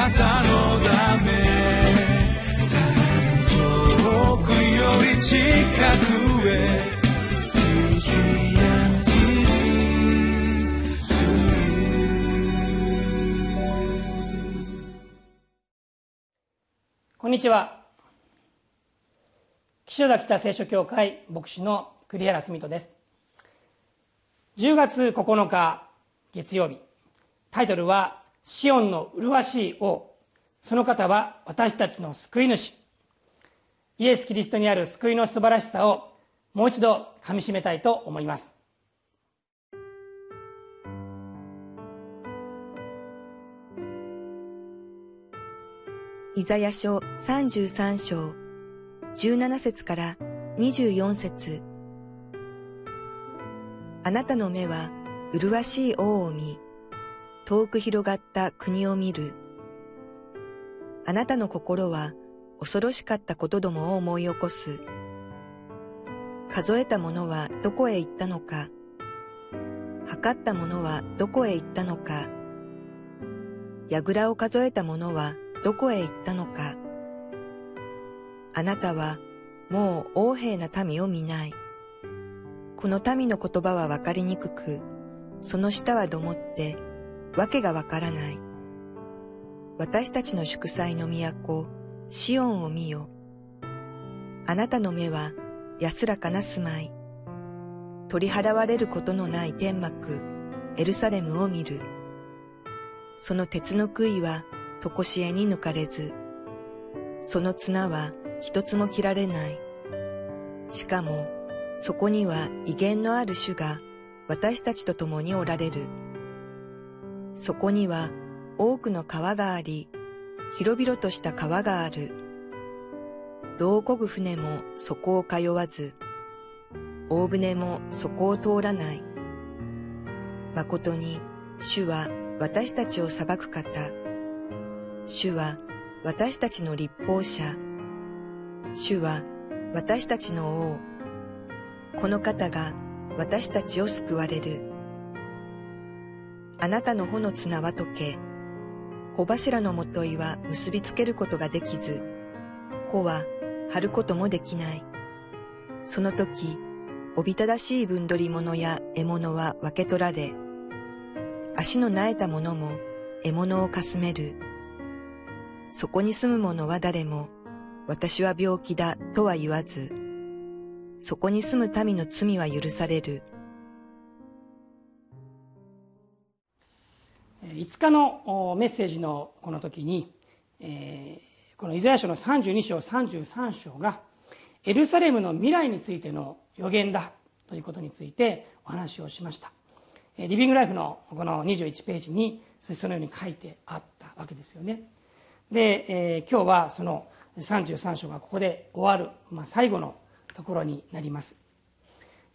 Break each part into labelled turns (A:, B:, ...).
A: なたのため遠くより近くへ
B: こんにちは。岸田北聖書協会牧師の栗原澄人です。10月9日月曜日。タイトルは「シオンの麗しい王。その方は私たちの救い主」イエス・キリストにある救いの素晴らしさをもう一度かみしめたいと思います。
C: イザヤ書33章17節から24節。あなたの目は麗しい王を見、遠く広がった国を見る。あなたの心は恐ろしかったことどもを思い起こす。数えたものはどこへ行ったのか。測ったものはどこへ行ったのか。櫓を数えたものはどこへ行ったのか。あなたはもう横柄な民を見ない。この民の言葉はわかりにくく、その舌はどもって、わけがわからない。私たちの祝祭の都、シオンを見よ。あなたの目は安らかな住まい。取り払われることのない天幕、エルサレムを見る。その鉄の杭はとこしえに抜かれず、その綱は一つも切られない。しかも、そこには威厳のある主が私たちと共におられる。そこには多くの川があり、広々とした川がある。牢を漕ぐ船もそこを通わず、大船もそこを通らない。誠に主は私たちを裁く方。主は私たちの立法者。主は私たちの王。この方が私たちを救われる。あなたの穂の綱は解け、穂柱のもといは結びつけることができず、穂は張ることもできない。その時、おびただしい分取り物や獲物は分け取られ、足の苗えたもも獲物をかすめる。そこに住む者は誰も、私は病気だとは言わず、そこに住む民の罪は許される。
B: 5日のメッセージのこの時に、このイザヤ書の32章33章がエルサレムの未来についての予言だということについてお話をしました。リビングライフのこの21ページにそのように書いてあったわけですよね。で、えー、今日はその33章がここで終わる、まあ、最後のところになります、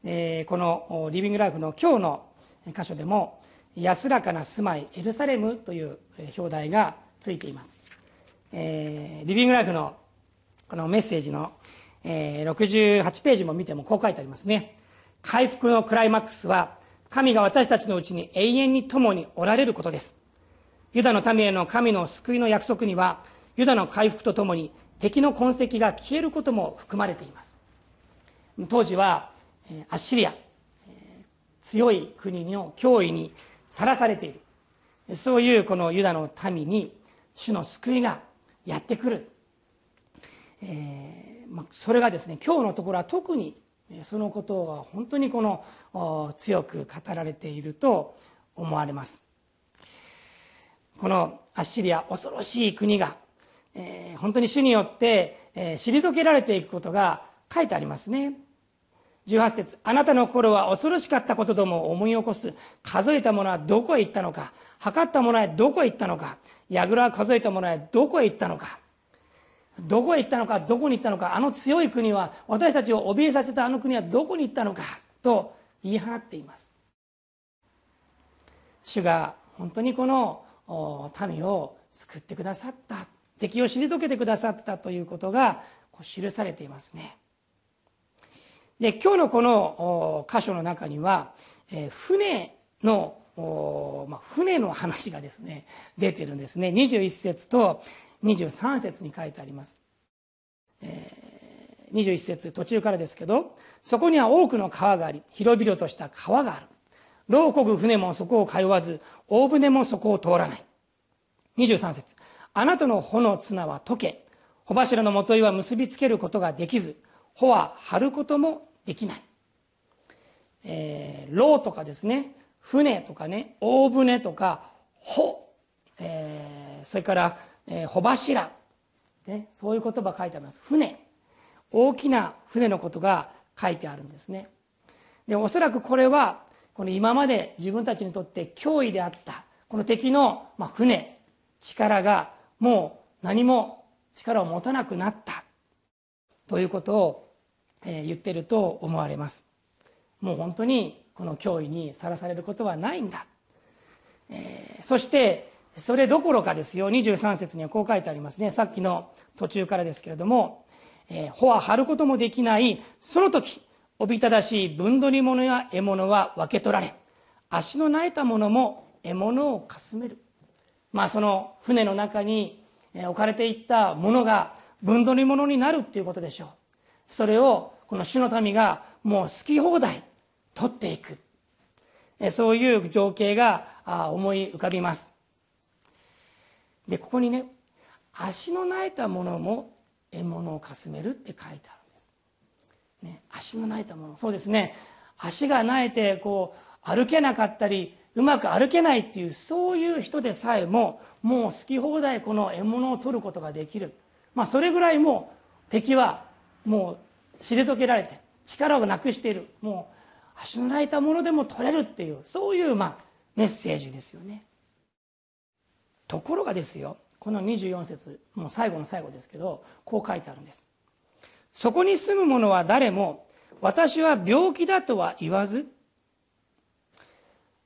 B: えー、このリビングライフの今日の箇所でも「安らかな住まいエルサレム」という表題がついています、えー、リビングライフのこのメッセージの、えー、68ページも見てもこう書いてありますね。回復のクライマックスは神が私たちのうちに永遠に共におられることです。ユダの民への神の救いの約束にはユダの回復とともに敵の痕跡が消えることも含まれています。当時はアッシリア強い国の脅威にさらされている。そういうこのユダの民に主の救いがやってくる、えーまそれがですね今日のところは特にそのことが本当にこの強く語られていると思われます。このアッシリア恐ろしい国が、えー、本当に主によって、えー、退けられていくことが書いてありますね。18節あなたの心は恐ろしかったことども思い起こす。数えたものはどこへ行ったのか。測ったものはどこへ行ったのか。櫓は数えたものはどこへ行ったのか。どこへ行ったのかどこに行ったのか。あの強い国は私たちを怯えさせたあの国はどこに行ったのか。と言い放っています。主が本当にこの民を救ってくださった。敵を退けてくださったということが記されていますね。で今日のこの箇所の中には、え船のまあ、船の話がですね出てるんですね。21節と23節に書いてあります、えー、21節途中からですけどそこには多くの川があり広々とした川がある。牢こぐ船もそこを通わず大船もそこを通らない。23節。あなたの穂の綱は溶け穂柱のもといは結びつけることができず穂は張ることもできない、えー、牢とかですね船とかね大船とか穂、えー、それから、えー、穂柱、ね、そういう言葉書いてあります。船。大きな船のことが書いてあるんですね。でおそらくこれはこの今まで自分たちにとって脅威であったこの敵の、まあ、船。力がもう何も力を持たなくなった。ということを、言ってると思われます。もう本当にこの脅威にさらされることはないんだ、えー、そしてそれどころかですよ。23節にはこう書いてありますね。さっきの途中からですけれども「えー、穂は張ることもできない。その時おびただしい分取り物や獲物は分け取られ足の苗えたものも獲物をかすめる」まあその船の中に置かれていったものが分取り物になるっていうことでしょう。それをこの主の民がもう好き放題取っていく。そういう情景が思い浮かびます。でここにね足の苗えたものも獲物をかすめるって書いてあるんです、ね、足の苗えたものそうですね。足が苗えてこう歩けなかったりうまく歩けないっていうそういう人でさえももう好き放題この獲物を取ることができる。まあそれぐらいもう敵はもう退けられて力をなくしている。もう足の泣いたものでも取れるっていうそういうまあメッセージですよね。ところがですよこの24節もう最後の最後ですけどこう書いてあるんです。そこに住む者は誰も私は病気だとは言わずち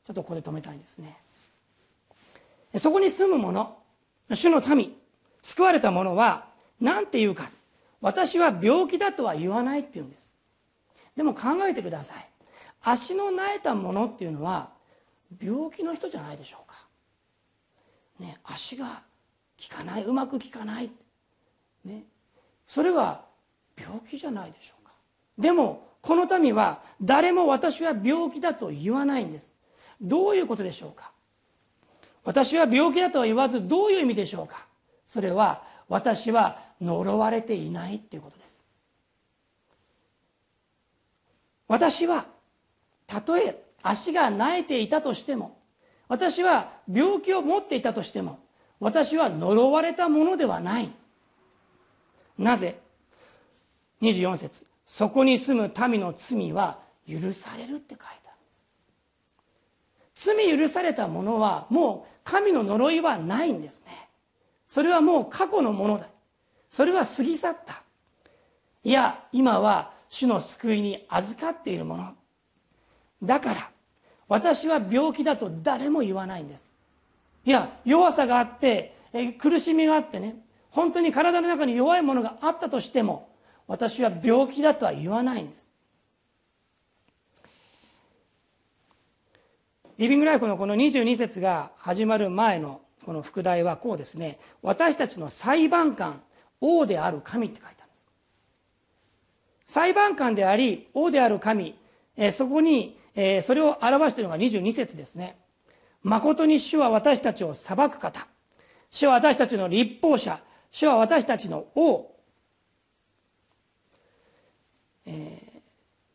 B: ょっとここで止めたいんですね。そこに住む者主の民救われた者は何て言うか。私は病気だとは言わないって言うんです。でも考えてください。足の苗えたものっていうのは病気の人じゃないでしょうか、ね、足が効かないうまく効かない、ね、それは病気じゃないでしょうか。でもこの民は誰も私は病気だと言わないんです。どういうことでしょうか。私は病気だとは言わずどういう意味でしょうか。それは私は呪われていないっていうことです。私はたとえ足が苗えていたとしても私は病気を持っていたとしても私は呪われたものではない。なぜ？24節。そこに住む民の罪は許されるって書いてあるんです。罪許されたものはもう神の呪いはないんですね。それはもう過去のものだ。それは過ぎ去った。いや今は主の救いに預かっているもの。だから私は病気だと誰も言わないんです。いや弱さがあって苦しみがあってね本当に体の中に弱いものがあったとしても私は病気だとは言わないんです。リビングライフのこの22節が始まる前のこの副題はこうですね。私たちの裁判官王である神って書いてあるんです。裁判官であり王である神えそこにえ、それを表しているのが22節ですね。誠に主は私たちを裁く方。主は私たちの立法者。主は私たちの王、えー、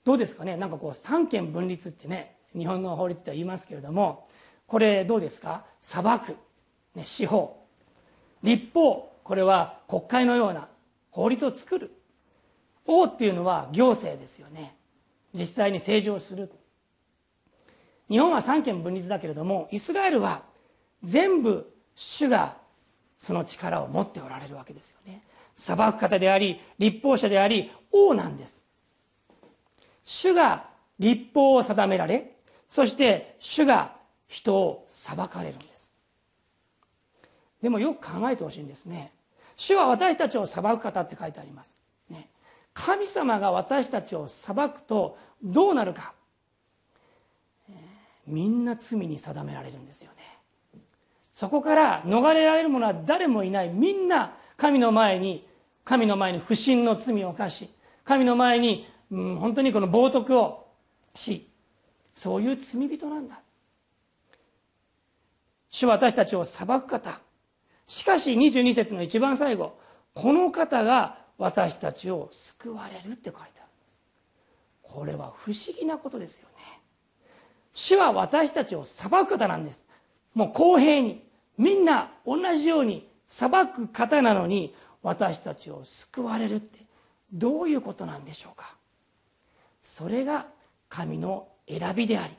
B: どうですかね。なんかこう三権分立ってね日本の法律では言いますけれども。これどうですか？裁く、ね、司法。立法。これは国会のような法律を作る。王っていうのは行政ですよね。実際に政治をする。日本は三権分立だけれどもイスラエルは全部主がその力を持っておられるわけですよね。裁く方であり立法者であり王なんです。主が立法を定められそして主が人を裁かれるんです。でもよく考えてほしいんですね。主は私たちを裁く方って書いてあります、ね、神様が私たちを裁くとどうなるか。みんな罪に定められるんですよね。そこから逃れられる者は誰もいない。みんな神の前に神の前に不信の罪を犯し神の前に、うん、本当にこの冒涜をしそういう罪人なんだ。主は私たちを裁く方。しかし22節の一番最後この方が私たちを救われるって書いてあるんです。これは不思議なことですよね。主は私たちを裁く方なんです。もう公平にみんな同じように裁く方なのに私たちを救われるってどういうことなんでしょうか。それが神の選びであり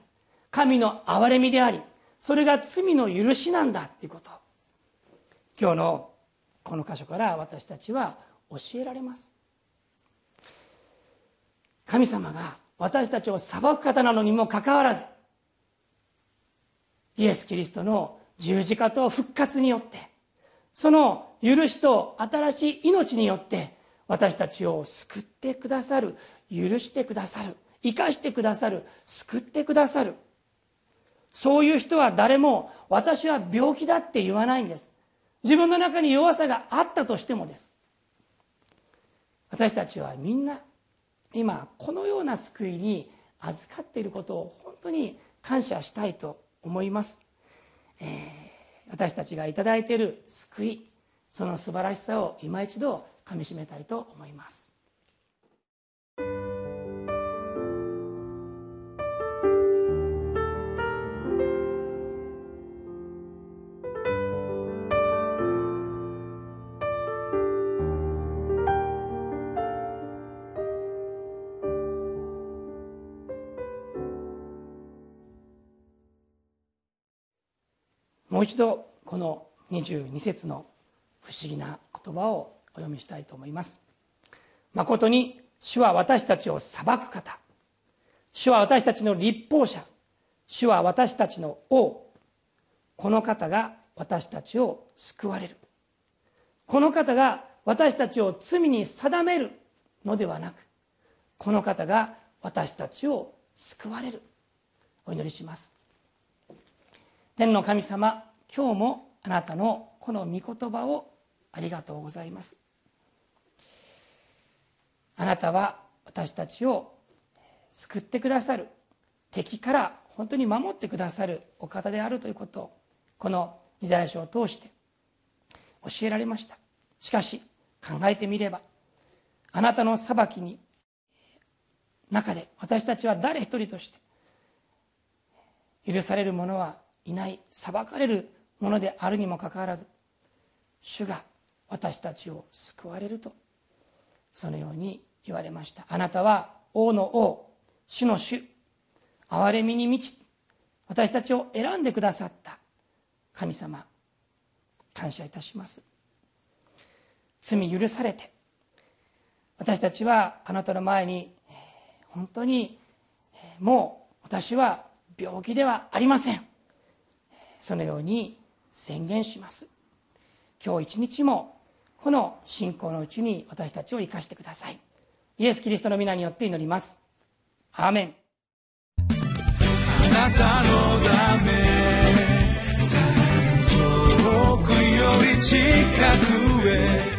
B: 神の憐れみでありそれが罪の許しなんだっていうこと。今日のこの箇所から私たちは教えられます。神様が私たちを裁く方なのにもかかわらずイエス・キリストの十字架と復活によってその許しと新しい命によって私たちを救ってくださる許してくださる生かしてくださる救ってくださる。そういう人は誰も私は病気だって言わないんです。自分の中に弱さがあったとしてもです。私たちはみんな今このような救いに預かっていることを本当に感謝したいと思います、えー、私たちが頂いている救いその素晴らしさを今一度かみしめたいと思います。もう一度この22節の不思議な言葉をお読みしたいと思います。誠に主は私たちを裁く方。主は私たちの立法者。主は私たちの王。この方が私たちを救われる。この方が私たちを罪に定めるのではなくこの方が私たちを救われる。お祈りします。天の神様今日もあなたのこの御言葉をありがとうございます。あなたは私たちを救ってくださる敵から本当に守ってくださるお方であるということをこのイザヤ書を通して教えられました。しかし考えてみればあなたの裁きに中で私たちは誰一人として許されるものはいない裁かれるものであるにもかかわらず主が私たちを救われるとそのように言われました。あなたは王の王主の主憐れみに満ち私たちを選んでくださった。神様感謝いたします。罪許されて私たちはあなたの前に本当にもう私は病気ではありません。そのように宣言します。今日一日もこの信仰のうちに私たちを生かしてください。イエス・キリストの皆によって祈ります。アーメン。
A: あなたのため遠くより近くへ